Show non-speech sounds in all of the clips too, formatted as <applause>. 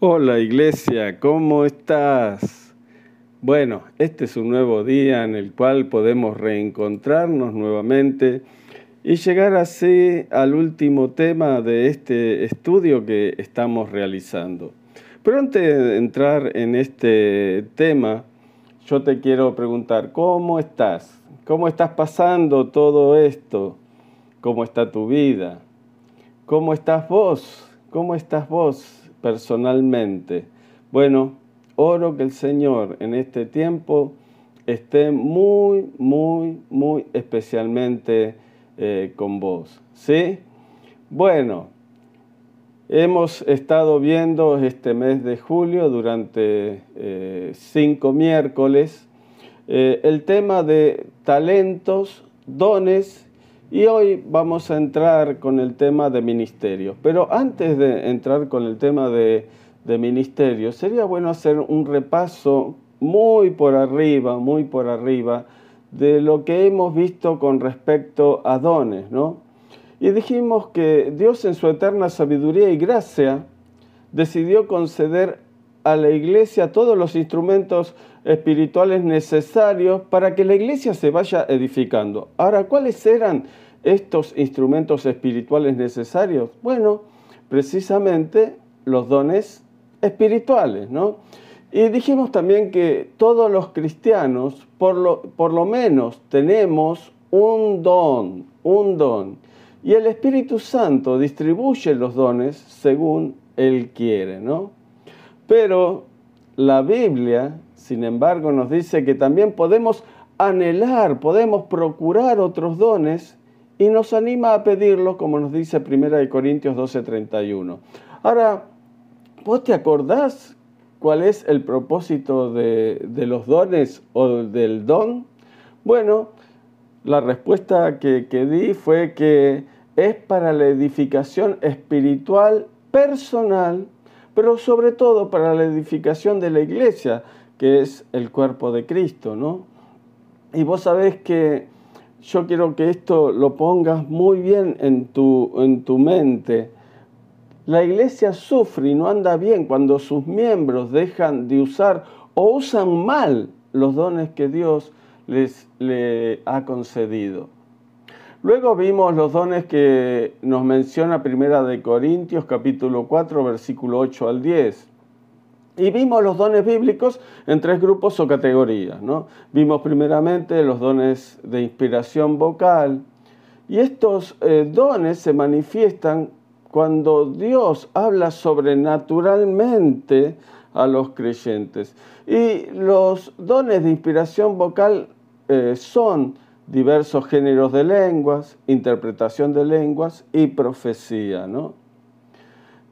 Hola iglesia, ¿cómo estás? Bueno, este es un nuevo día en el cual podemos reencontrarnos nuevamente y llegar así al último tema de este estudio que estamos realizando. Pero antes de entrar en este tema, yo te quiero preguntar, ¿cómo estás? ¿Cómo estás pasando todo esto? ¿Cómo está tu vida? ¿Cómo estás vos? ¿Cómo estás vos? Personalmente. Bueno, oro que el Señor en este tiempo esté muy, muy, muy especialmente eh, con vos. ¿Sí? Bueno, hemos estado viendo este mes de julio durante eh, cinco miércoles eh, el tema de talentos, dones y hoy vamos a entrar con el tema de ministerio. Pero antes de entrar con el tema de, de ministerio, sería bueno hacer un repaso muy por arriba, muy por arriba, de lo que hemos visto con respecto a dones, ¿no? Y dijimos que Dios en su eterna sabiduría y gracia decidió conceder a la iglesia todos los instrumentos espirituales necesarios para que la iglesia se vaya edificando. Ahora, ¿cuáles eran estos instrumentos espirituales necesarios? Bueno, precisamente los dones espirituales, ¿no? Y dijimos también que todos los cristianos, por lo, por lo menos, tenemos un don, un don. Y el Espíritu Santo distribuye los dones según Él quiere, ¿no? Pero la Biblia, sin embargo, nos dice que también podemos anhelar, podemos procurar otros dones y nos anima a pedirlo, como nos dice 1 Corintios 12:31. Ahora, ¿vos te acordás cuál es el propósito de, de, los dones o del don? Bueno, la respuesta que, que di fue que es para la edificación espiritual personal pero sobre todo para la edificación de la iglesia, que es el cuerpo de Cristo, ¿no? Y vos sabés que yo quiero que esto lo pongas muy bien en tu, en tu mente. La iglesia sufre y no anda bien cuando sus miembros dejan de usar o usan mal los dones que Dios les le ha concedido. Luego vimos los dones que nos menciona Primera de Corintios capítulo 4 versículo 8 al 10. Y vimos los dones bíblicos en tres grupos o categorías. ¿no? Vimos primeramente los dones de inspiración vocal. Y estos eh, dones se manifiestan cuando Dios habla sobrenaturalmente a los creyentes. Y los dones de inspiración vocal eh, son diversos géneros de lenguas, interpretación de lenguas y profecía. ¿no?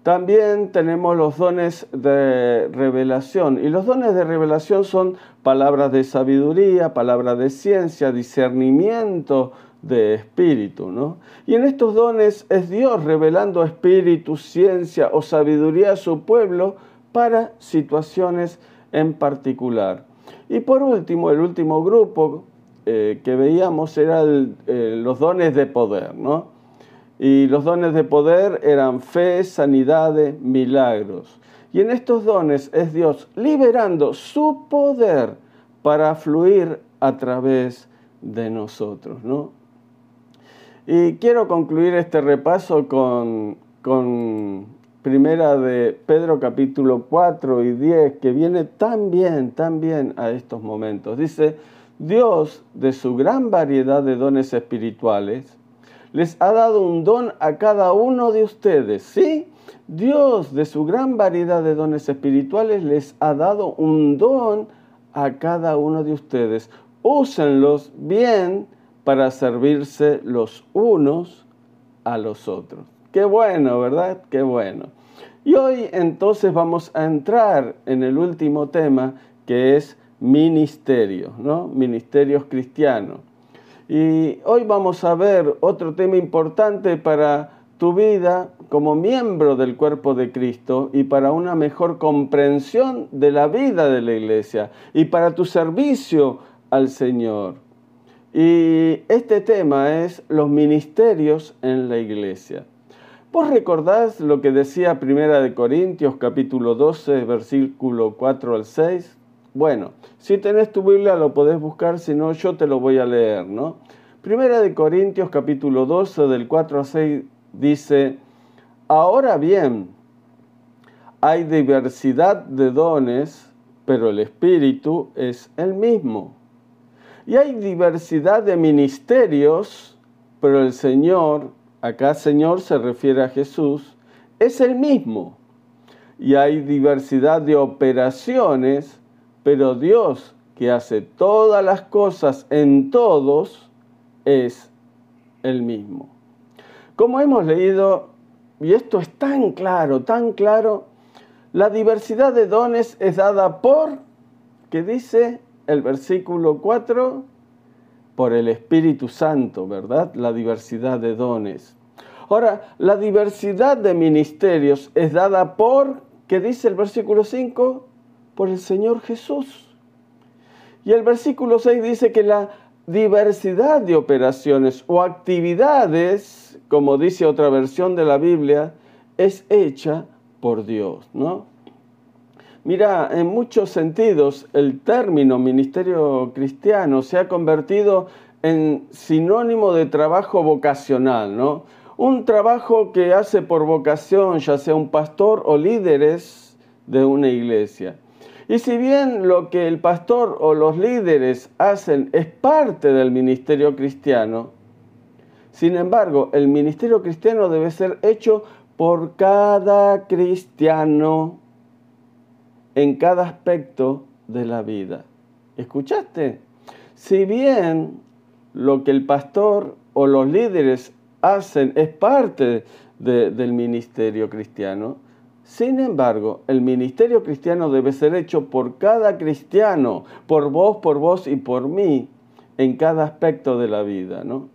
También tenemos los dones de revelación y los dones de revelación son palabras de sabiduría, palabras de ciencia, discernimiento de espíritu. ¿no? Y en estos dones es Dios revelando espíritu, ciencia o sabiduría a su pueblo para situaciones en particular. Y por último, el último grupo eh, que veíamos eran eh, los dones de poder, ¿no? Y los dones de poder eran fe, sanidades, milagros. Y en estos dones es Dios liberando su poder para fluir a través de nosotros, ¿no? Y quiero concluir este repaso con, con primera de Pedro capítulo 4 y 10, que viene tan bien, tan bien a estos momentos. Dice, Dios, de su gran variedad de dones espirituales, les ha dado un don a cada uno de ustedes, ¿sí? Dios, de su gran variedad de dones espirituales, les ha dado un don a cada uno de ustedes. Úsenlos bien para servirse los unos a los otros. Qué bueno, ¿verdad? Qué bueno. Y hoy entonces vamos a entrar en el último tema que es ministerios, ¿no? Ministerios cristianos. Y hoy vamos a ver otro tema importante para tu vida como miembro del cuerpo de Cristo y para una mejor comprensión de la vida de la iglesia y para tu servicio al Señor. Y este tema es los ministerios en la iglesia. ¿Vos recordás lo que decía Primera de Corintios capítulo 12, versículo 4 al 6? Bueno, si tenés tu Biblia lo podés buscar, si no yo te lo voy a leer, ¿no? Primera de Corintios capítulo 12 del 4 al 6 dice, ahora bien, hay diversidad de dones, pero el Espíritu es el mismo. Y hay diversidad de ministerios, pero el Señor, acá Señor se refiere a Jesús, es el mismo. Y hay diversidad de operaciones, pero Dios que hace todas las cosas en todos es el mismo. Como hemos leído, y esto es tan claro, tan claro, la diversidad de dones es dada por, que dice el versículo 4, por el Espíritu Santo, ¿verdad? La diversidad de dones. Ahora, la diversidad de ministerios es dada por, ¿qué dice el versículo 5? Por el Señor Jesús. Y el versículo 6 dice que la diversidad de operaciones o actividades, como dice otra versión de la Biblia, es hecha por Dios, ¿no? Mira, en muchos sentidos el término ministerio cristiano se ha convertido en sinónimo de trabajo vocacional, ¿no? Un trabajo que hace por vocación, ya sea un pastor o líderes de una iglesia. Y si bien lo que el pastor o los líderes hacen es parte del ministerio cristiano, sin embargo, el ministerio cristiano debe ser hecho por cada cristiano en cada aspecto de la vida. ¿Escuchaste? Si bien lo que el pastor o los líderes hacen es parte del ministerio cristiano, sin embargo, el ministerio cristiano debe ser hecho por cada cristiano, por vos, por vos y por mí, en cada aspecto de la vida. ¿no?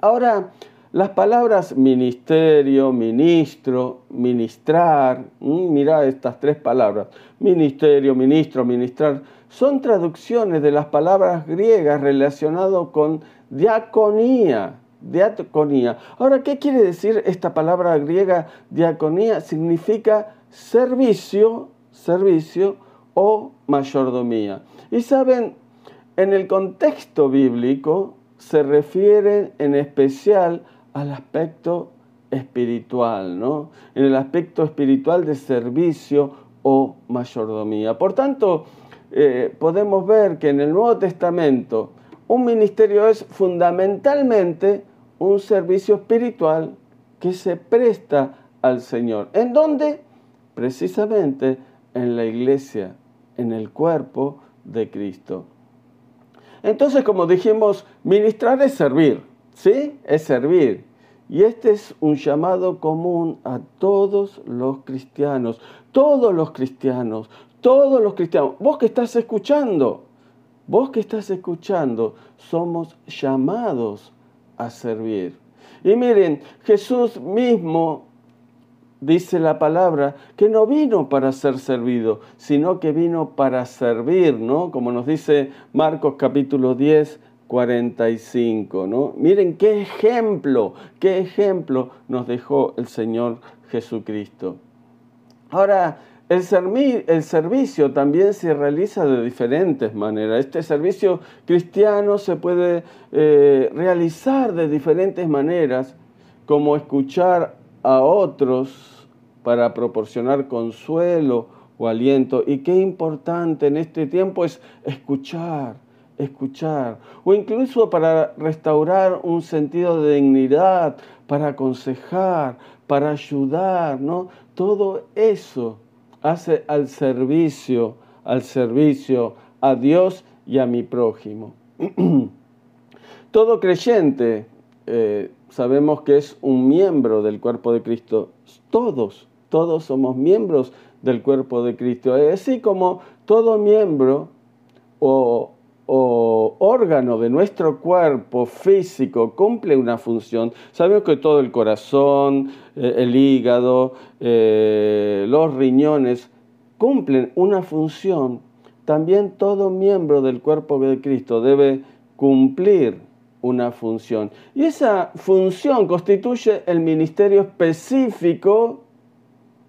Ahora, las palabras ministerio, ministro, ministrar, mira estas tres palabras, ministerio, ministro, ministrar, son traducciones de las palabras griegas relacionadas con diaconía. Diaconía. Ahora, ¿qué quiere decir esta palabra griega diaconía? Significa servicio, servicio o mayordomía. Y saben, en el contexto bíblico se refiere en especial al aspecto espiritual, ¿no? En el aspecto espiritual de servicio o mayordomía. Por tanto, eh, podemos ver que en el Nuevo Testamento un ministerio es fundamentalmente un servicio espiritual que se presta al Señor. ¿En dónde? Precisamente en la iglesia, en el cuerpo de Cristo. Entonces, como dijimos, ministrar es servir, ¿sí? Es servir. Y este es un llamado común a todos los cristianos, todos los cristianos, todos los cristianos. Vos que estás escuchando, vos que estás escuchando, somos llamados a servir. Y miren, Jesús mismo dice la palabra que no vino para ser servido, sino que vino para servir, ¿no? Como nos dice Marcos capítulo 10, 45, ¿no? Miren qué ejemplo, qué ejemplo nos dejó el Señor Jesucristo. Ahora, el, el, servicio también se realiza de diferentes maneras. Este servicio cristiano se puede eh, realizar de diferentes maneras, como escuchar a otros para proporcionar consuelo o aliento. Y qué importante en este tiempo es escuchar escuchar, o incluso para restaurar un sentido de dignidad, para aconsejar, para ayudar, ¿no? Todo eso hace al servicio, al servicio a Dios y a mi prójimo. <clears throat> Todo creyente eh, sabemos que es un miembro del cuerpo de Cristo. Todos, todos somos miembros del cuerpo de Cristo. Así como todo miembro o o órgano de nuestro cuerpo físico cumple una función, sabemos que todo el corazón, eh, el hígado, eh, los riñones cumplen una función, también todo miembro del cuerpo de Cristo debe cumplir una función. Y esa función constituye el ministerio específico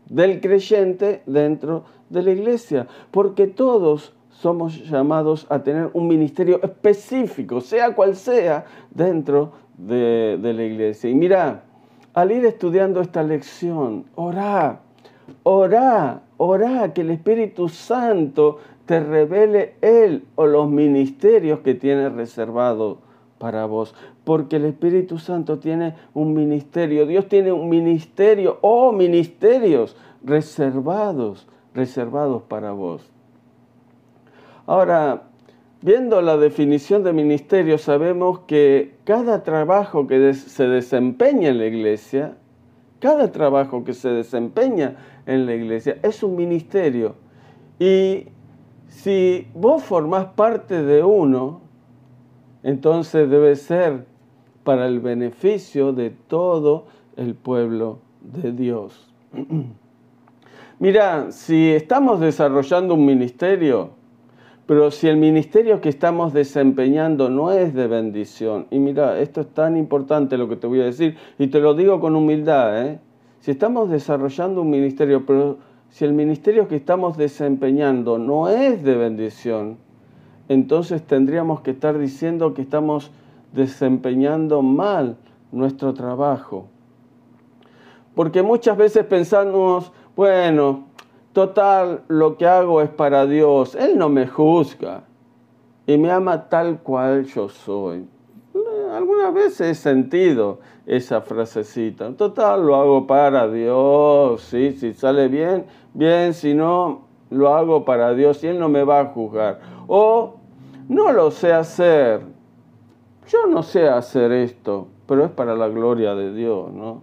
del creyente dentro de la iglesia, porque todos somos llamados a tener un ministerio específico, sea cual sea, dentro de, la iglesia. Y mira, al ir estudiando esta lección, orá, orá, orá que el Espíritu Santo te revele Él o los ministerios que tiene reservado para vos. Porque el Espíritu Santo tiene un ministerio, Dios tiene un ministerio o ministerios reservados, reservados para vos. Ahora, viendo la definición de ministerio, sabemos que cada trabajo que se desempeña en la iglesia, cada trabajo que se desempeña en la iglesia es un ministerio. Y si vos formás parte de uno, entonces debe ser para el beneficio de todo el pueblo de Dios. <clears throat> Mira, si estamos desarrollando un ministerio, pero si el ministerio que estamos desempeñando no es de bendición, y mira, esto es tan importante lo que te voy a decir, y te lo digo con humildad, ¿eh? si estamos desarrollando un ministerio, pero si el ministerio que estamos desempeñando no es de bendición, entonces tendríamos que estar diciendo que estamos desempeñando mal nuestro trabajo. Porque muchas veces pensamos, bueno, total, lo que hago es para Dios, Él no me juzga y me ama tal cual yo soy. Algunas veces he sentido esa frasecita. Total, lo hago para Dios, ¿sí? si sale bien, bien, si no, lo hago para Dios y Él no me va a juzgar. O no lo sé hacer. Yo no sé hacer esto, pero es para la gloria de Dios, ¿no?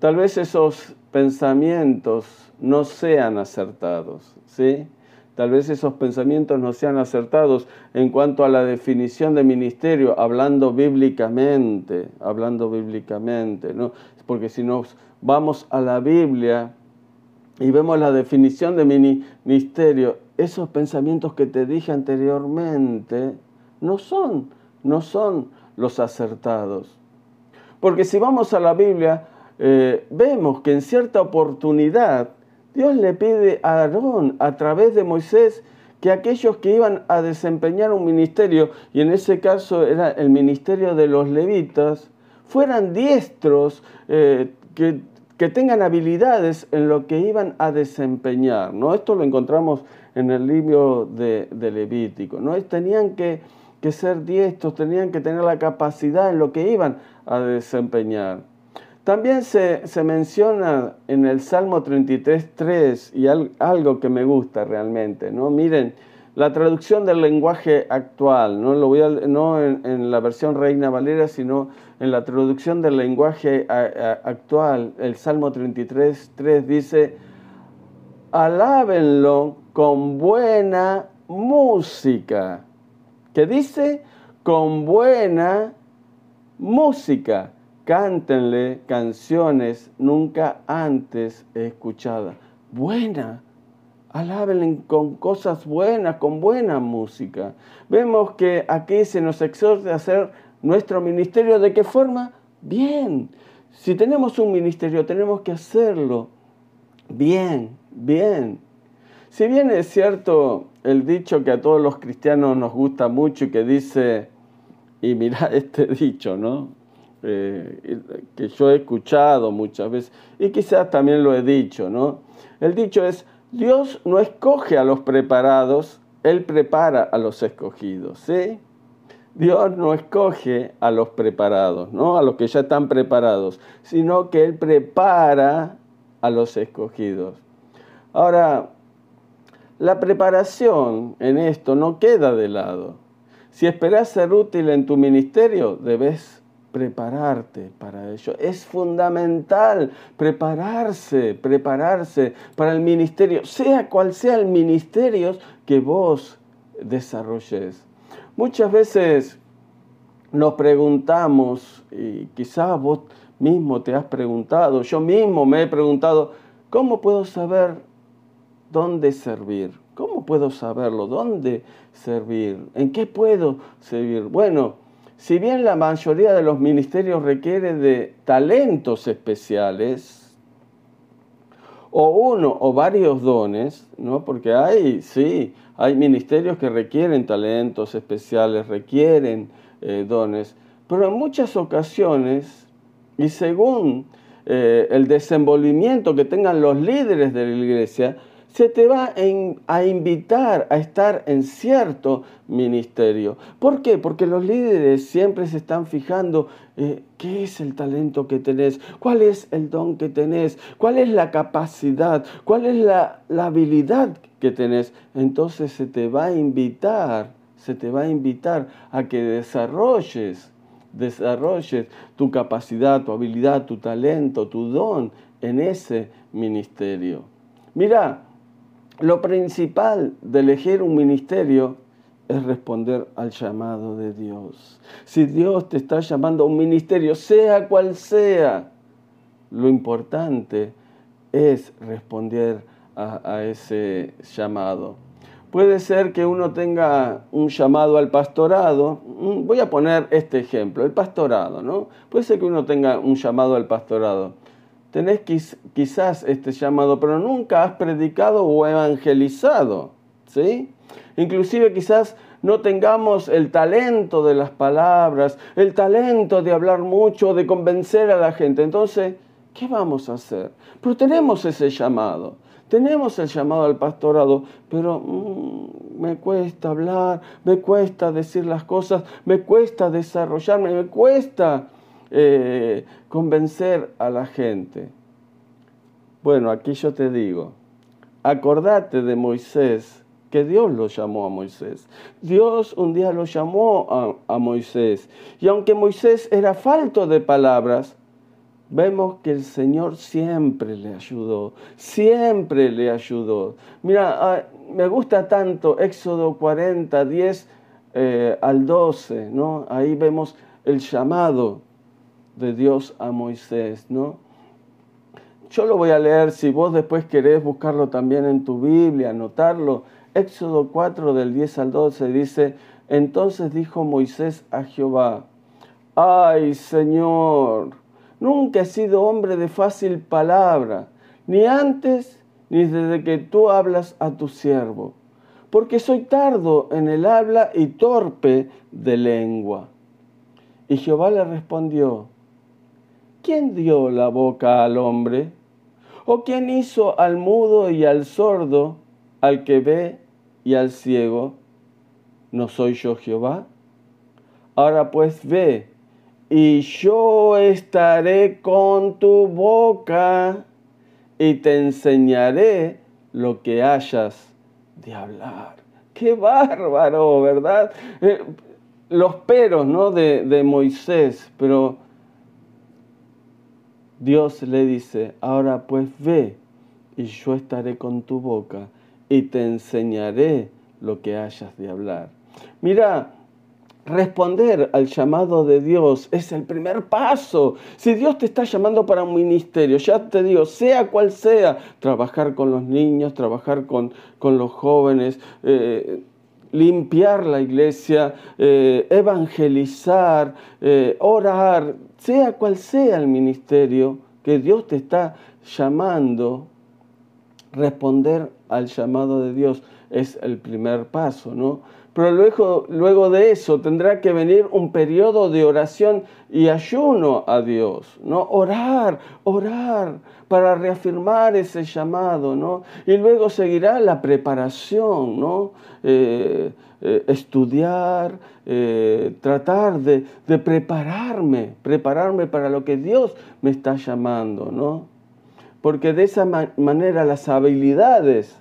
Tal vez esos pensamientos no sean acertados, ¿sí? Tal vez esos pensamientos no sean acertados en cuanto a la definición de ministerio, hablando bíblicamente, hablando bíblicamente, ¿no? Porque si nos vamos a la Biblia y vemos la definición de ministerio, esos pensamientos que te dije anteriormente no son, no son los acertados. Porque si vamos a la Biblia, eh, vemos que en cierta oportunidad Dios le pide a Aarón a través de Moisés que aquellos que iban a desempeñar un ministerio, y en ese caso era el ministerio de los levitas, fueran diestros, eh, que, tengan habilidades en lo que iban a desempeñar. ¿no? Esto lo encontramos en el libro de, Levítico. ¿no? Tenían que, que ser diestros, tenían que tener la capacidad en lo que iban a desempeñar. También se, menciona en el Salmo 33.3 y algo que me gusta realmente, ¿no? Miren, la traducción del lenguaje actual, no, lo voy no en, la versión Reina Valera, sino en la traducción del lenguaje actual, el Salmo 33.3 dice, alábenlo con buena música. ¿Qué dice? Con buena música cántenle canciones nunca antes escuchadas. Buena, alábenle con cosas buenas, con buena música. Vemos que aquí se nos exhorta a hacer nuestro ministerio de qué forma? Bien. Si tenemos un ministerio, tenemos que hacerlo bien, bien. Si bien es cierto el dicho que a todos los cristianos nos gusta mucho y que dice, y mira este <laughs> dicho, ¿no? Eh, que yo he escuchado muchas veces y quizás también lo he dicho, ¿no? El dicho es, Dios no escoge a los preparados, Él prepara a los escogidos, ¿sí? Dios no escoge a los preparados, ¿no? A los que ya están preparados, sino que Él prepara a los escogidos. Ahora, la preparación en esto no queda de lado. Si esperas ser útil en tu ministerio, debes prepararte para ello. Es fundamental prepararse, prepararse para el ministerio, sea cual sea el ministerio que vos desarrolles. Muchas veces nos preguntamos, y quizás vos mismo te has preguntado, yo mismo me he preguntado, ¿cómo puedo saber dónde servir? ¿Cómo puedo saberlo? ¿Dónde servir? ¿En qué puedo servir? Bueno, si bien la mayoría de los ministerios requiere de talentos especiales, o uno o varios dones, ¿no? porque hay, sí, hay ministerios que requieren talentos especiales, requieren eh, dones, pero en muchas ocasiones, y según eh, el desenvolvimiento que tengan los líderes de la iglesia, se te va a invitar a estar en cierto ministerio. ¿Por qué? Porque los líderes siempre se están fijando eh, qué es el talento que tenés, cuál es el don que tenés, cuál es la capacidad, cuál es la, la habilidad que tenés. Entonces se te va a invitar, se te va a invitar a que desarrolles desarrolles tu capacidad, tu habilidad, tu talento, tu don en ese ministerio. Mira, lo principal de elegir un ministerio es responder al llamado de Dios. Si Dios te está llamando a un ministerio, sea cual sea, lo importante es responder a, ese llamado. Puede ser que uno tenga un llamado al pastorado. Mm, voy a poner este ejemplo, el pastorado, ¿no? Puede ser que uno tenga un llamado al pastorado tenés quizás este llamado, pero nunca has predicado o evangelizado, ¿sí? Inclusive quizás no tengamos el talento de las palabras, el talento de hablar mucho, de convencer a la gente. Entonces, ¿qué vamos a hacer? Pero tenemos ese llamado, tenemos el llamado al pastorado, pero mm, me cuesta hablar, me cuesta decir las cosas, me cuesta desarrollarme, me cuesta eh, convencer a la gente. Bueno, aquí yo te digo, acordate de Moisés, que Dios lo llamó a Moisés. Dios un día lo llamó a, a Moisés. Y aunque Moisés era falto de palabras, vemos que el Señor siempre le ayudó, siempre le ayudó. Mira, ah, me gusta tanto Éxodo 40, 10 eh, al 12, ¿no? Ahí vemos el llamado de Dios a Moisés, ¿no? Yo lo voy a leer, si vos después querés buscarlo también en tu Biblia, anotarlo. Éxodo 4 del 10 al 12 dice, entonces dijo Moisés a Jehová, ay Señor, nunca he sido hombre de fácil palabra, ni antes ni desde que tú hablas a tu siervo, porque soy tardo en el habla y torpe de lengua. Y Jehová le respondió, ¿quién dio la boca al hombre? ¿O quién hizo al mudo y al sordo, al que ve y al ciego? ¿No soy yo Jehová? Ahora pues ve, y yo estaré con tu boca y te enseñaré lo que hayas de hablar. Qué bárbaro, ¿verdad? Eh, los peros ¿no? de, de Moisés, pero Dios le dice, ahora pues ve y yo estaré con tu boca y te enseñaré lo que hayas de hablar. Mira, responder al llamado de Dios es el primer paso. Si Dios te está llamando para un ministerio, ya te digo, sea cual sea, trabajar con los niños, trabajar con, con los jóvenes, eh, limpiar la iglesia, eh, evangelizar, eh, orar, sea cual sea el ministerio que Dios te está llamando, responder al llamado de Dios es el primer paso, ¿no? Pero luego, luego de eso tendrá que venir un periodo de oración y ayuno a Dios, ¿no? Orar, orar para reafirmar ese llamado, ¿no? Y luego seguirá la preparación, ¿no? Eh, eh, estudiar, eh, tratar de, de, prepararme, prepararme para lo que Dios me está llamando, ¿no? Porque de esa manera las habilidades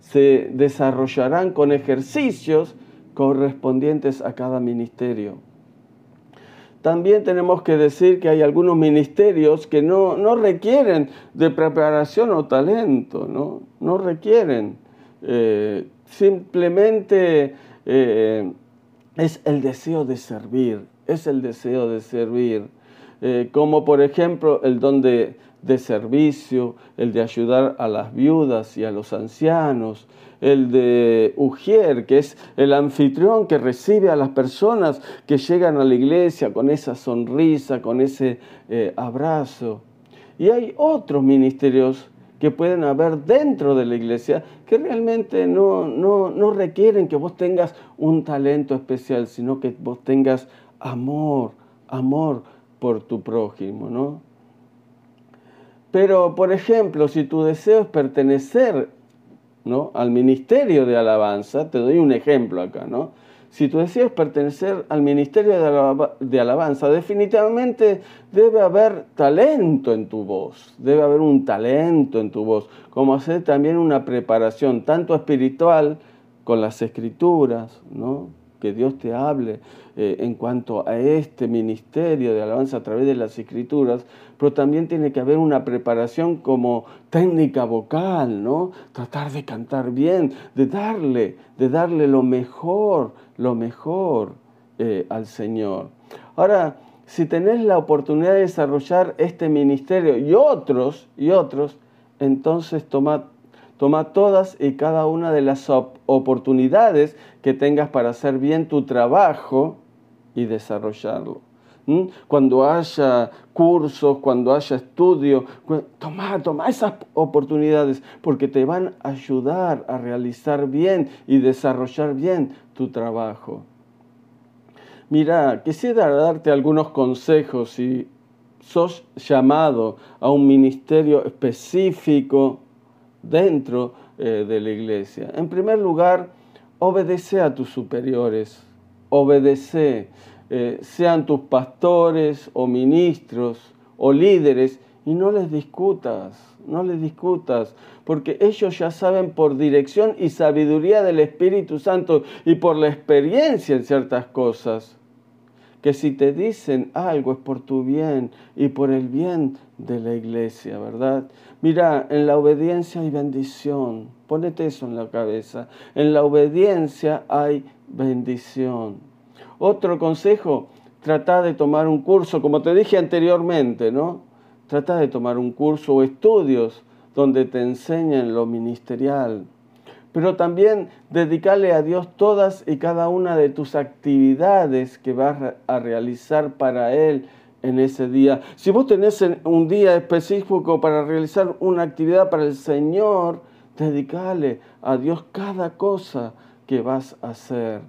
se desarrollarán con ejercicios correspondientes a cada ministerio. También tenemos que decir que hay algunos ministerios que no, requieren de preparación o talento, no, no requieren. Eh, simplemente eh, es el deseo de servir, es el deseo de servir. Eh, como por ejemplo el don de servicio, el de ayudar a las viudas y a los ancianos, el de Ujier, que es el anfitrión que recibe a las personas que llegan a la iglesia con esa sonrisa, con ese eh, abrazo. Y hay otros ministerios que pueden haber dentro de la iglesia que realmente no, no, no requieren que vos tengas un talento especial, sino que vos tengas amor, amor por tu prójimo, ¿no? Pero, por ejemplo, si tu deseo es pertenecer ¿no? al ministerio de alabanza, te doy un ejemplo acá, ¿no? Si tu deseo es pertenecer al ministerio de, alabanza, definitivamente debe haber talento en tu voz, debe haber un talento en tu voz, como hacer también una preparación tanto espiritual con las escrituras, ¿no? Que Dios te hable eh, en cuanto a este ministerio de alabanza a través de las escrituras, pero también tiene que haber una preparación como técnica vocal, ¿no? Tratar de cantar bien, de darle, de darle lo mejor, lo mejor eh, al Señor. Ahora, si tenés la oportunidad de desarrollar este ministerio y otros, y otros, entonces toma Toma todas y cada una de las oportunidades que tengas para hacer bien tu trabajo y desarrollarlo. Cuando haya cursos, cuando haya estudio, toma, toma esas oportunidades porque te van a ayudar a realizar bien y desarrollar bien tu trabajo. Mira, quisiera darte algunos consejos si sos llamado a un ministerio específico dentro eh, de la iglesia. En primer lugar, obedece a tus superiores, obedece, eh, sean tus pastores o ministros o líderes, y no les discutas, no les discutas, porque ellos ya saben por dirección y sabiduría del Espíritu Santo y por la experiencia en ciertas cosas que si te dicen algo es por tu bien y por el bien de la iglesia, ¿verdad? Mira, en la obediencia hay bendición. Ponete eso en la cabeza. En la obediencia hay bendición. Otro consejo, trata de tomar un curso, como te dije anteriormente, ¿no? Trata de tomar un curso o estudios donde te enseñen lo ministerial pero también dedicarle a Dios todas y cada una de tus actividades que vas a realizar para Él en ese día. Si vos tenés un día específico para realizar una actividad para el Señor, dedicale a Dios cada cosa que vas a hacer.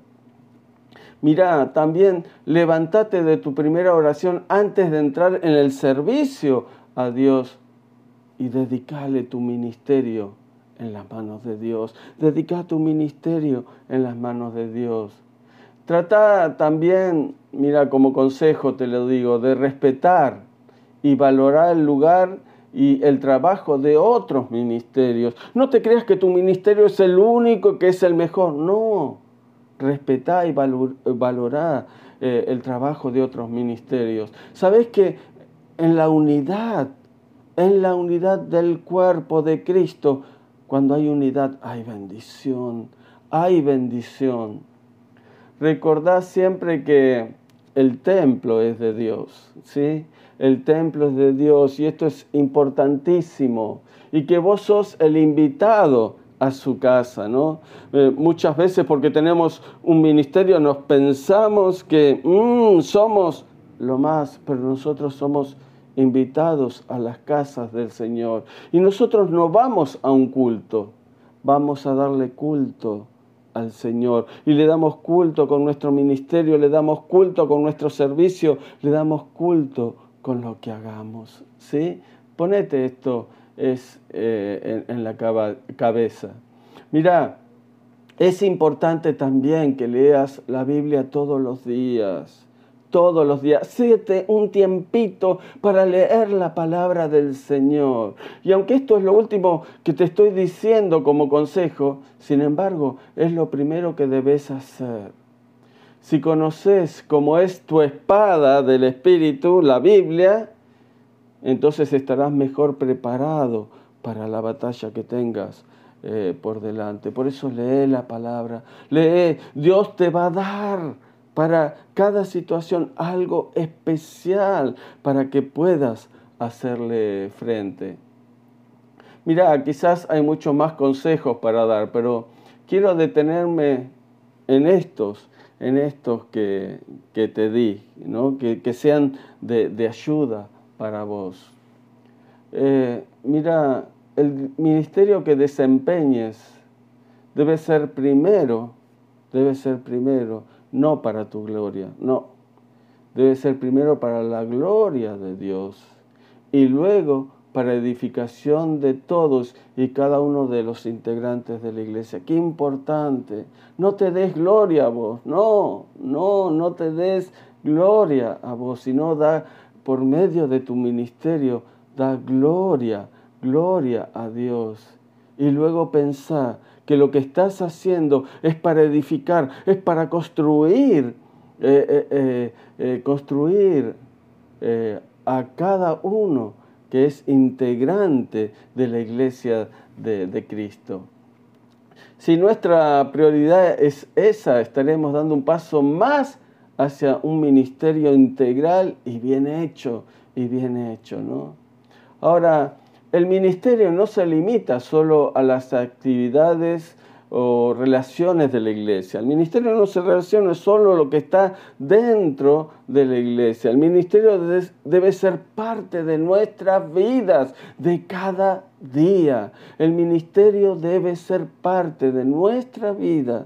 Mira, también levántate de tu primera oración antes de entrar en el servicio a Dios y dedicale tu ministerio en las manos de Dios. Dedica tu ministerio en las manos de Dios. Trata también, mira, como consejo te lo digo, de respetar y valorar el lugar y el trabajo de otros ministerios. No te creas que tu ministerio es el único que es el mejor. No, respetá y valorá eh, el trabajo de otros ministerios. Sabes que en la unidad, en la unidad del cuerpo de Cristo, cuando hay unidad, hay bendición, hay bendición. Recordad siempre que el templo es de Dios, ¿sí? El templo es de Dios y esto es importantísimo. Y que vos sos el invitado a su casa, ¿no? Eh, muchas veces porque tenemos un ministerio nos pensamos que mm, somos lo más, pero nosotros somos invitados a las casas del Señor. Y nosotros no vamos a un culto, vamos a darle culto al Señor. Y le damos culto con nuestro ministerio, le damos culto con nuestro servicio, le damos culto con lo que hagamos. ¿Sí? Ponete esto es, eh, en, en, la cabeza. Mira, es importante también que leas la Biblia todos los días todos los días. Siete un tiempito para leer la palabra del Señor. Y aunque esto es lo último que te estoy diciendo como consejo, sin embargo, es lo primero que debes hacer. Si conoces cómo es tu espada del Espíritu, la Biblia, entonces estarás mejor preparado para la batalla que tengas eh, por delante. Por eso lee la palabra, lee, Dios te va a dar para cada situación algo especial para que puedas hacerle frente. Mira, quizás hay muchos más consejos para dar, pero quiero detenerme en estos, en estos que, te di, ¿no? que, sean de, ayuda para vos. Eh, mira, el ministerio que desempeñes debe ser primero, debe ser primero, no para tu gloria, no. Debe ser primero para la gloria de Dios y luego para edificación de todos y cada uno de los integrantes de la iglesia. Qué importante. No te des gloria a vos, no, no, no te des gloria a vos, sino da por medio de tu ministerio, da gloria, gloria a Dios. Y luego pensar que lo que estás haciendo es para edificar, es para construir, eh, eh, eh, construir a cada uno que es integrante de la iglesia de, Cristo. Si nuestra prioridad es esa, estaremos dando un paso más hacia un ministerio integral y bien hecho, y bien hecho, ¿no? Ahora, el ministerio no se limita solo a las actividades o relaciones de la iglesia. El ministerio no se relaciona solo lo que está dentro de la iglesia. El ministerio debe ser parte de nuestras vidas, de cada día. El ministerio debe ser parte de nuestra vida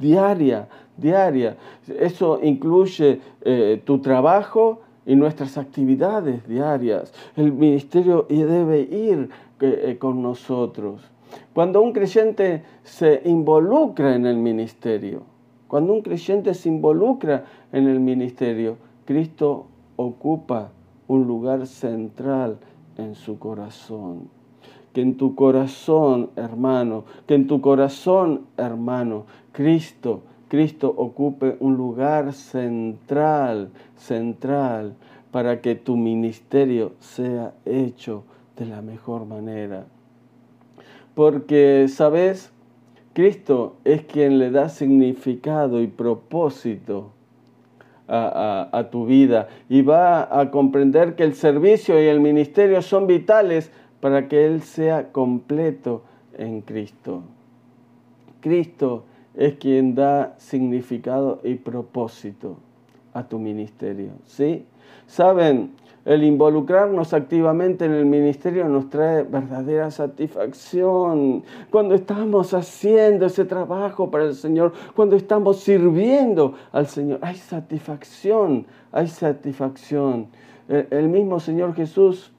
diaria, diaria. Eso incluye eh, tu trabajo y nuestras actividades diarias. El ministerio debe ir eh, con nosotros. Cuando un creyente se involucra en el ministerio, cuando un creyente se involucra en el ministerio, Cristo ocupa un lugar central en su corazón. Que en tu corazón, hermano, que en tu corazón, hermano, Cristo, Cristo ocupe un lugar central, central, para que tu ministerio sea hecho de la mejor manera. Porque, ¿sabes? Cristo es quien le da significado y propósito a, tu vida y va a comprender que el servicio y el ministerio son vitales para que Él sea completo en Cristo. Cristo es quien da significado y propósito a tu ministerio. ¿Sí? Saben, el involucrarnos activamente en el ministerio nos trae verdadera satisfacción. Cuando estamos haciendo ese trabajo para el Señor, cuando estamos sirviendo al Señor, hay satisfacción, hay satisfacción. El mismo Señor Jesús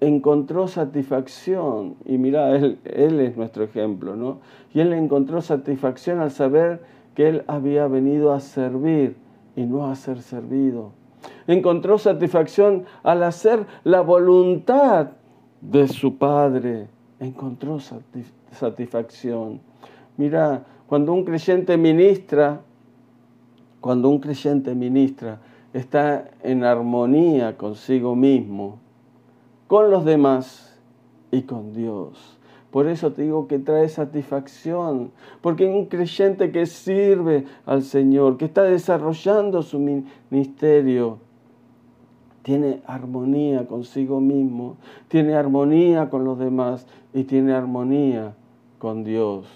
encontró satisfacción, y mira, él, él es nuestro ejemplo, ¿no? Y Él encontró satisfacción al saber que Él había venido a servir y no a ser servido encontró satisfacción al hacer la voluntad de su Padre. Encontró satisfacción. Mira, cuando un creyente ministra, cuando un creyente ministra, está en armonía consigo mismo, con los demás y con Dios. Por eso te digo que trae satisfacción, porque un creyente que sirve al Señor, que está desarrollando su ministerio, tiene armonía consigo mismo, tiene armonía con los demás y tiene armonía con Dios.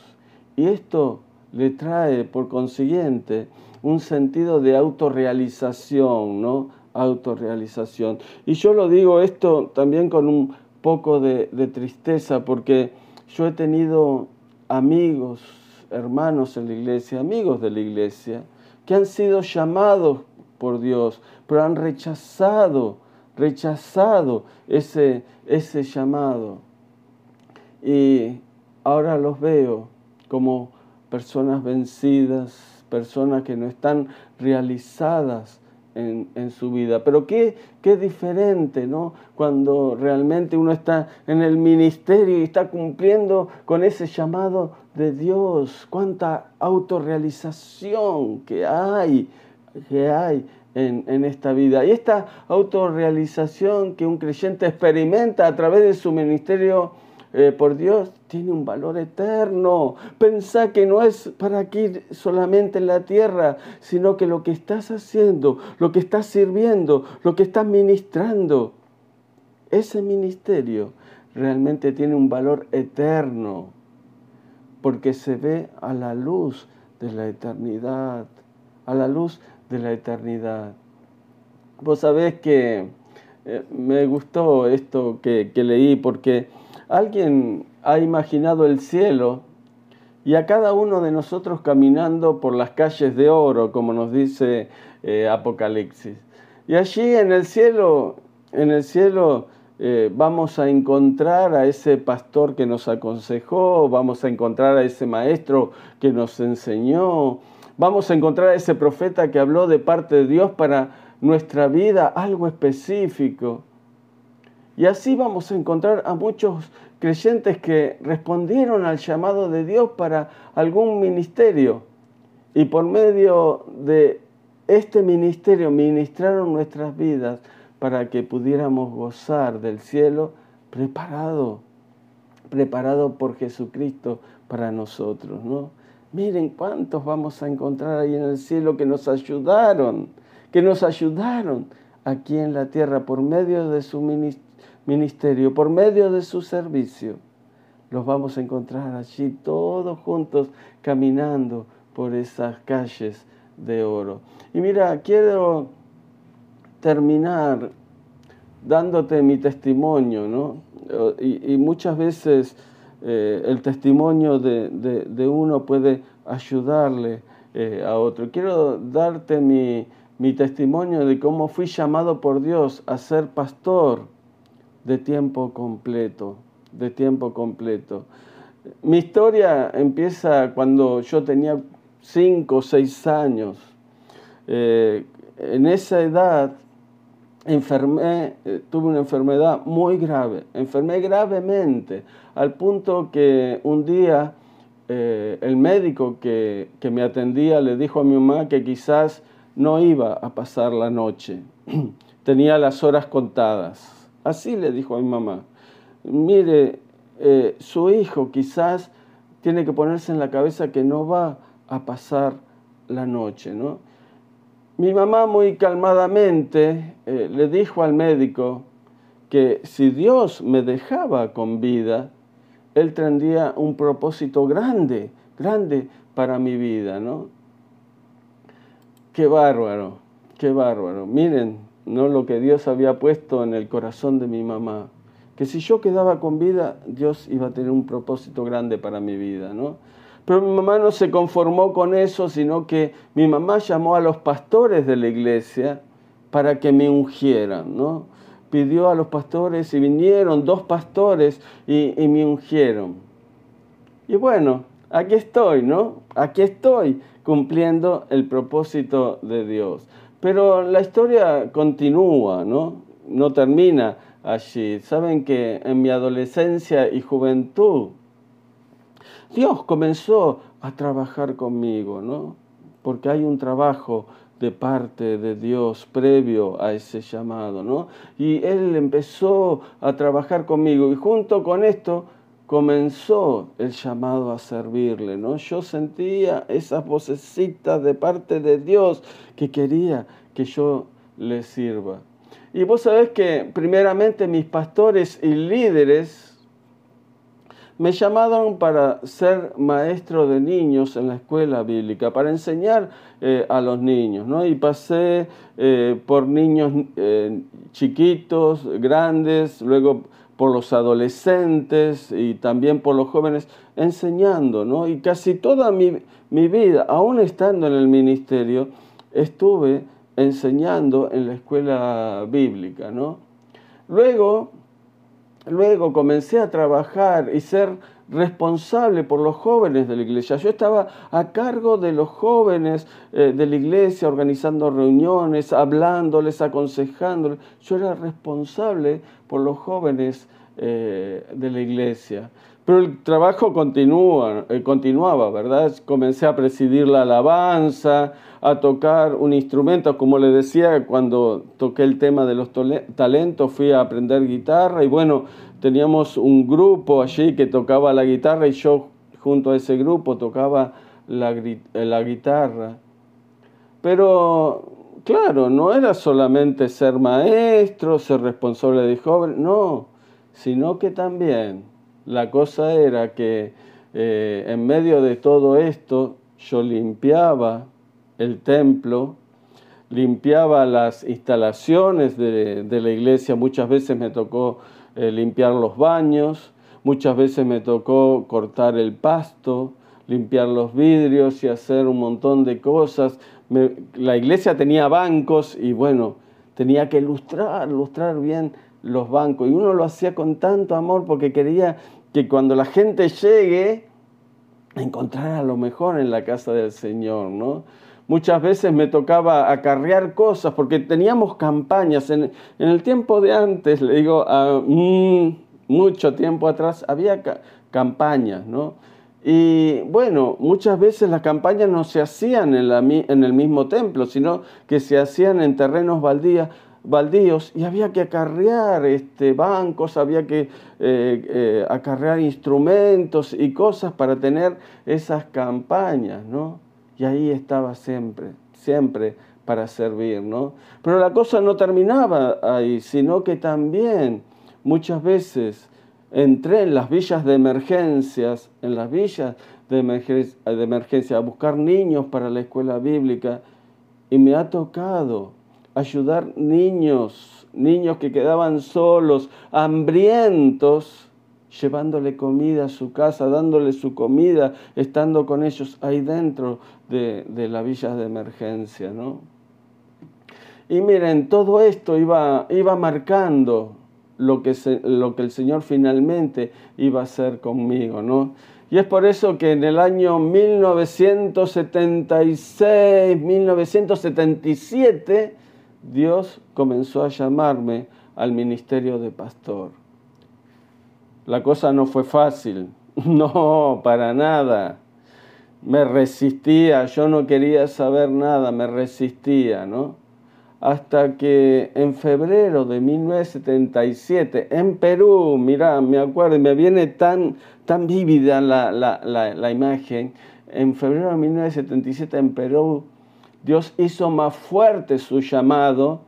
Y esto le trae, por consiguiente, un sentido de autorrealización, ¿no? Autorrealización. Y yo lo digo esto también con un poco de, tristeza, porque yo he tenido amigos, hermanos en la iglesia, amigos de la iglesia, que han sido llamados por Dios, pero han rechazado, rechazado ese, ese llamado. Y ahora los veo como personas vencidas, personas que no están realizadas en, en, su vida. Pero qué, qué diferente, ¿no? Cuando realmente uno está en el ministerio y está cumpliendo con ese llamado de Dios. Cuánta autorrealización que hay, que hay en, esta vida. Y esta autorrealización que un creyente experimenta a través de su ministerio eh, por Dios tiene un valor eterno. Pensá que no es para aquí solamente en la tierra, sino que lo que estás haciendo, lo que estás sirviendo, lo que estás ministrando, ese ministerio realmente tiene un valor eterno, porque se ve a la luz de la eternidad, a la luz de la eternidad. Vos sabés que eh, me gustó esto que, leí porque alguien ha imaginado el cielo y a cada uno de nosotros caminando por las calles de oro, como nos dice eh, Apocalipsis. Y allí en el cielo, en el cielo eh, vamos a encontrar a ese pastor que nos aconsejó, vamos a encontrar a ese maestro que nos enseñó, vamos a encontrar a ese profeta que habló de parte de Dios para nuestra vida algo específico. Y así vamos a encontrar a muchos creyentes que respondieron al llamado de Dios para algún ministerio y por medio de este ministerio ministraron nuestras vidas para que pudiéramos gozar del cielo preparado, preparado por Jesucristo para nosotros, ¿no? Miren cuántos vamos a encontrar ahí en el cielo que nos ayudaron que nos ayudaron aquí en la tierra por medio de su ministerio, por medio de su servicio. Los vamos a encontrar allí todos juntos caminando por esas calles de oro. Y mira, quiero terminar dándote mi testimonio, ¿no? Y, muchas veces eh, el testimonio de, uno puede ayudarle eh, a otro. Quiero darte mi, mi testimonio de cómo fui llamado por Dios a ser pastor de tiempo completo, de tiempo completo. Mi historia empieza cuando yo tenía cinco o seis años. Eh, en esa edad enfermé, eh, tuve una enfermedad muy grave, enfermé gravemente, al punto que un día eh, el médico que, que me atendía le dijo a mi mamá que quizás no iba a pasar la noche, <clears throat> tenía las horas contadas. Así le dijo a mi mamá, mire, eh, su hijo quizás tiene que ponerse en la cabeza que no va a pasar la noche, ¿no? Mi mamá muy calmadamente eh, le dijo al médico que si Dios me dejaba con vida, Él tendría un propósito grande, grande para mi vida, ¿no? Qué bárbaro, qué bárbaro. Miren, no lo que Dios había puesto en el corazón de mi mamá. Que si yo quedaba con vida, Dios iba a tener un propósito grande para mi vida, ¿no? Pero mi mamá no se conformó con eso, sino que mi mamá llamó a los pastores de la iglesia para que me ungieran, ¿no? Pidió a los pastores y vinieron dos pastores y, y me ungieron. Y bueno, aquí estoy, ¿no? Aquí estoy cumpliendo el propósito de Dios. Pero la historia continúa, ¿no? No termina allí. Saben que en mi adolescencia y juventud, Dios comenzó a trabajar conmigo, ¿no? Porque hay un trabajo de parte de Dios previo a ese llamado, ¿no? Y Él empezó a trabajar conmigo y junto con esto comenzó el llamado a servirle, ¿no? Yo sentía esas vocecitas de parte de Dios que quería que yo le sirva. Y vos sabés que primeramente mis pastores y líderes me llamaron para ser maestro de niños en la escuela bíblica, para enseñar eh, a los niños, ¿no? Y pasé eh, por niños eh, chiquitos, grandes, luego por los adolescentes y también por los jóvenes, enseñando, ¿no? Y casi toda mi, vida, aún estando en el ministerio, estuve enseñando en la escuela bíblica, ¿no? Luego, luego comencé a trabajar y ser responsable por los jóvenes de la iglesia. Yo estaba a cargo de los jóvenes eh, de la iglesia, organizando reuniones, hablándoles, aconsejándoles. Yo era responsable por los jóvenes eh, de la iglesia. Pero el trabajo continúa, eh, continuaba, ¿verdad? Comencé a presidir la alabanza, a tocar un instrumento, como le decía, cuando toqué el tema de los talentos, fui a aprender guitarra y bueno, teníamos un grupo allí que tocaba la guitarra y yo junto a ese grupo tocaba la, la guitarra. Pero claro, no era solamente ser maestro, ser responsable de jóvenes, no, sino que también la cosa era que eh, en medio de todo esto yo limpiaba el templo, limpiaba las instalaciones de, la iglesia, muchas veces me tocó eh, limpiar los baños, muchas veces me tocó cortar el pasto, limpiar los vidrios y hacer un montón de cosas. la iglesia tenía bancos y bueno, tenía que ilustrar, ilustrar bien los bancos. Y uno lo hacía con tanto amor porque quería que cuando la gente llegue, encontrara lo mejor en la casa del Señor, ¿no? Muchas veces me tocaba acarrear cosas porque teníamos campañas. En, el tiempo de antes, le digo, ah, mm, mucho tiempo atrás, había campañas, ¿no? Y bueno, muchas veces las campañas no se hacían en, la, en el mismo templo, sino que se hacían en terrenos baldíos y había que acarrear este, bancos, había que eh, eh, acarrear instrumentos y cosas para tener esas campañas, ¿no? Y ahí estaba siempre, siempre para servir, ¿no? Pero la cosa no terminaba ahí, sino que también muchas veces entré en las villas de emergencias, en las villas de emergencia, a buscar niños para la escuela bíblica y me ha tocado ayudar niños, niños que quedaban solos, hambrientos, llevándole comida a su casa, dándole su comida, estando con ellos ahí dentro de, de las villas de emergencia, ¿no? Y miren, todo esto iba, iba marcando lo que, lo que el Señor finalmente iba a hacer conmigo, ¿no? Y es por eso que en el año 1976, 1977, Dios comenzó a llamarme al ministerio de pastor. La cosa no fue fácil, <laughs> no, para nada. Me resistía, yo no quería saber nada, me resistía, ¿no? hasta que en febrero de 1977, en Perú, mira, me acuerdo, me viene tan, tan vívida la, la, la, imagen, en febrero de 1977 en Perú, Dios hizo más fuerte su llamado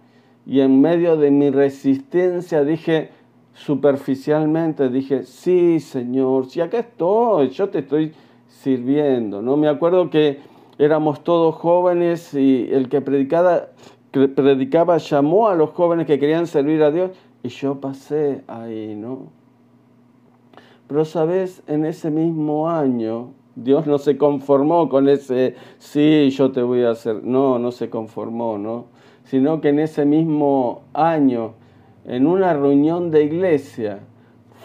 y en medio de mi resistencia dije, superficialmente dije, sí, Señor, si acá estoy, yo te estoy sirviendo, ¿no? Me acuerdo que éramos todos jóvenes y el que predicaba predicaba llamó a los jóvenes que querían servir a Dios y yo pasé ahí, ¿no? Pero sabes, en ese mismo año, Dios no se conformó con ese, sí, yo te voy a hacer, no, no se conformó, ¿no? Sino que en ese mismo año, en una reunión de iglesia,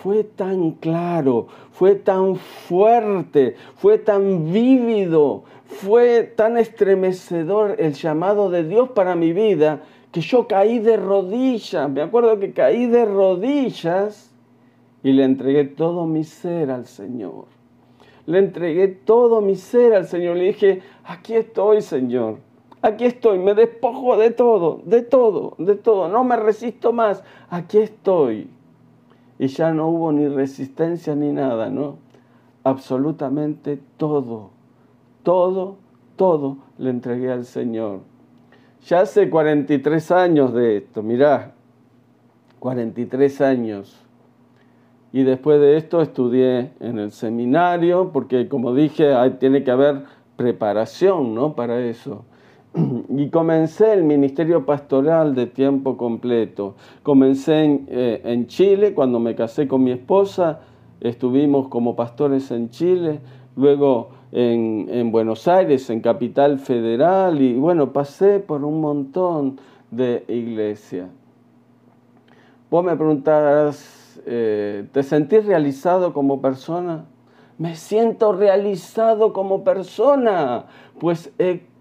fue tan claro, fue tan fuerte, fue tan vívido, fue tan estremecedor el llamado de Dios para mi vida que yo caí de rodillas. Me acuerdo que caí de rodillas y le entregué todo mi ser al Señor. Le entregué todo mi ser al Señor. Le dije, aquí estoy, Señor. Aquí estoy. Me despojo de todo, de todo, de todo. No me resisto más. Aquí estoy. Y ya no hubo ni resistencia ni nada, ¿no? Absolutamente todo todo, todo le entregué al Señor. Ya hace 43 años de esto, mirá, 43 años. Y después de esto estudié en el seminario, porque como dije, tiene que haber preparación ¿no? para eso. <clears throat> Y comencé el ministerio pastoral de tiempo completo. Comencé en, eh, en Chile, cuando me casé con mi esposa, estuvimos como pastores en Chile, luego en, Buenos Aires, en Capital Federal, y bueno, pasé por un montón de iglesias. Vos me preguntarás, eh, ¿te sentís realizado como persona? Me siento realizado como persona, pues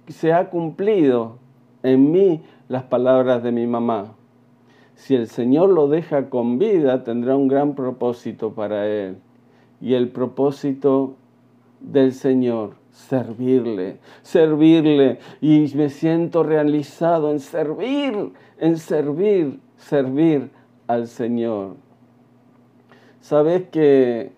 se ha cumplido en mí las palabras de mi mamá. Si el Señor lo deja con vida, tendrá un gran propósito para él. Y el propósito del Señor, servirle, servirle. Y me siento realizado en servir, en servir, servir al Señor. Sabes que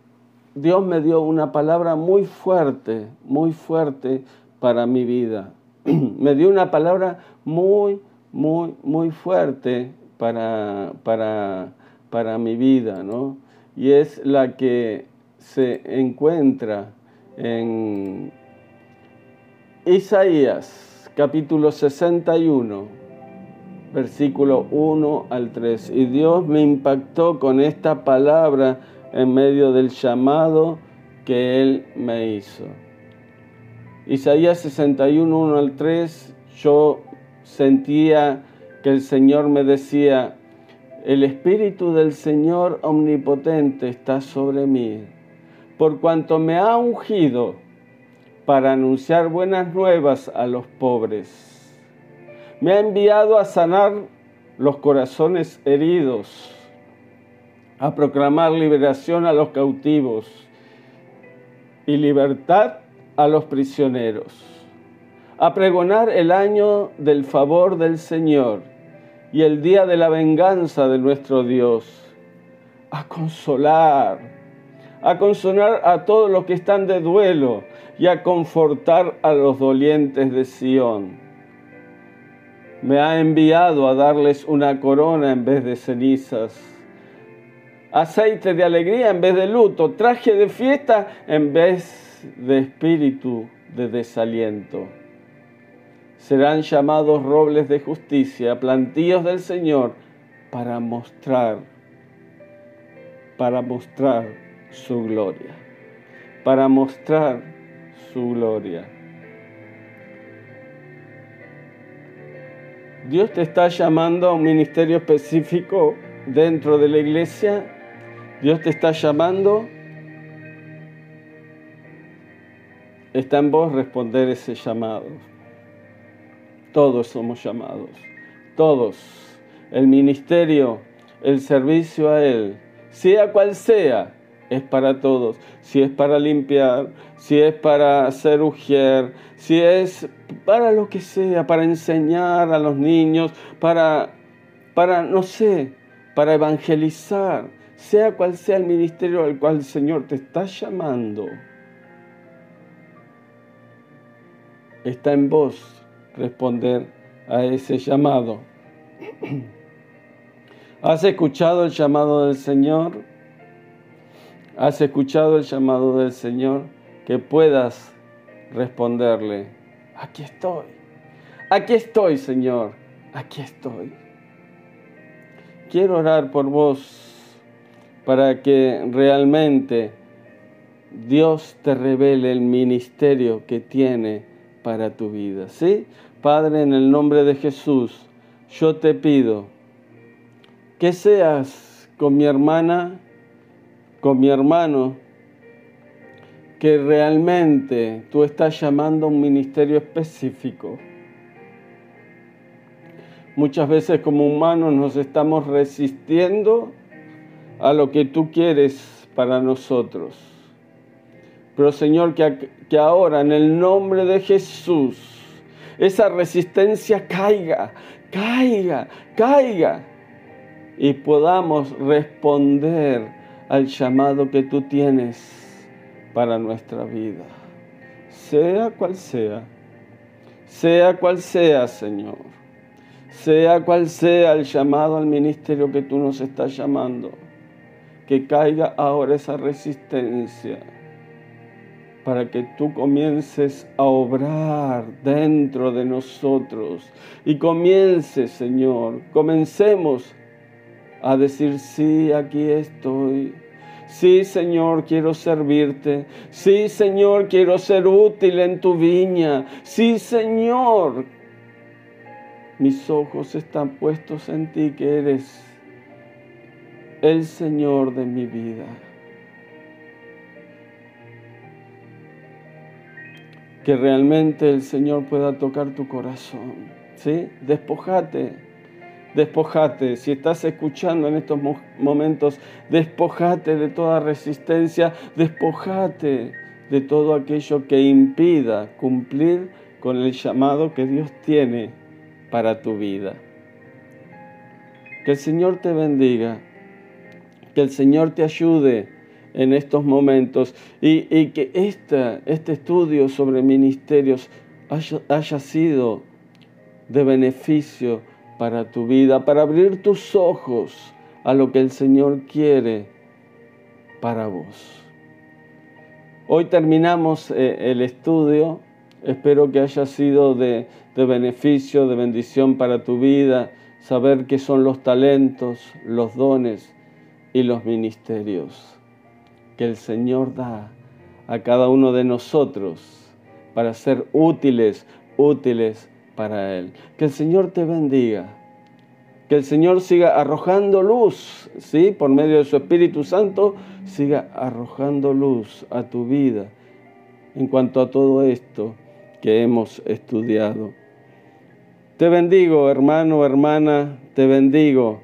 Dios me dio una palabra muy fuerte, muy fuerte para mi vida. <clears throat> me dio una palabra muy, muy, muy fuerte para, para, para mi vida, ¿no? Y es la que se encuentra en Isaías capítulo 61, versículo 1 al 3. Y Dios me impactó con esta palabra en medio del llamado que Él me hizo. Isaías 61, 1 al 3, yo sentía que el Señor me decía, el Espíritu del Señor omnipotente está sobre mí, por cuanto me ha ungido para anunciar buenas nuevas a los pobres. Me ha enviado a sanar los corazones heridos, a proclamar liberación a los cautivos y libertad a los prisioneros, a pregonar el año del favor del Señor y el día de la venganza de nuestro Dios, a consolar, a consolar a todos los que están de duelo y a confortar a los dolientes de Sión. Me ha enviado a darles una corona en vez de cenizas, aceite de alegría en vez de luto, traje de fiesta en vez de espíritu de desaliento. Serán llamados robles de justicia, plantíos del Señor, para mostrar, para mostrar su gloria, para mostrar su gloria. Dios te está llamando a un ministerio específico dentro de la iglesia. Dios te está llamando Está en vos responder ese llamado. Todos somos llamados. Todos. El ministerio, el servicio a Él, sea cual sea, es para todos. Si es para limpiar, si es para hacer ujier, si es para lo que sea, para enseñar a los niños, para, para, no sé, para evangelizar, sea cual sea el ministerio al cual el Señor te está llamando. está en vos responder a ese llamado. <clears throat> ¿Has escuchado el llamado del Señor? ¿Has escuchado el llamado del Señor? Que puedas responderle, aquí estoy, aquí estoy Señor, aquí estoy. Quiero orar por vos para que realmente Dios te revele el ministerio que tiene para tu vida. ¿Sí? Padre, en el nombre de Jesús, yo te pido que seas con mi hermana, con mi hermano, que realmente tú estás llamando a un ministerio específico. Muchas veces como humanos nos estamos resistiendo a lo que tú quieres para nosotros. Pero Señor, que, que ahora en el nombre de Jesús esa resistencia caiga, caiga, caiga y podamos responder al llamado que tú tienes para nuestra vida. Sea cual sea, sea cual sea, Señor, sea cual sea el llamado al ministerio que tú nos estás llamando, que caiga ahora esa resistencia para que tú comiences a obrar dentro de nosotros y comiences, Señor, comencemos a decir, sí, aquí estoy. Sí, Señor, quiero servirte. Sí, Señor, quiero ser útil en tu viña. Sí, Señor, mis ojos están puestos en ti, que eres el Señor de mi vida. que realmente el Señor pueda tocar tu corazón. ¿sí? Despojate, despojate. Si estás escuchando en estos momentos, despojate de toda resistencia, despojate de todo aquello que impida cumplir con el llamado que Dios tiene para tu vida. Que el Señor te bendiga, que el Señor te ayude en estos momentos y, que este estudio sobre ministerios haya, sido de beneficio para tu vida, para abrir tus ojos a lo que el Señor quiere para vos. Hoy terminamos eh, el estudio, espero que haya sido de, de beneficio, de bendición para tu vida, saber qué son los talentos, los dones y los ministerios que el Señor da a cada uno de nosotros para ser útiles, útiles para Él. Que el Señor te bendiga. Que el Señor siga arrojando luz, ¿sí? Por medio de su Espíritu Santo, siga arrojando luz a tu vida en cuanto a todo esto que hemos estudiado. Te bendigo, hermano, hermana, te bendigo.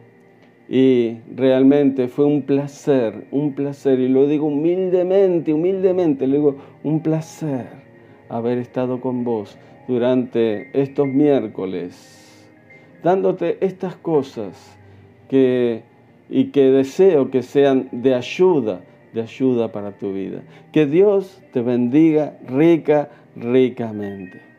Y realmente fue un placer, un placer, y lo digo humildemente, humildemente, le digo, un placer haber estado con vos durante estos miércoles, dándote estas cosas que, y que deseo que sean de ayuda, de ayuda para tu vida. Que Dios te bendiga rica, ricamente.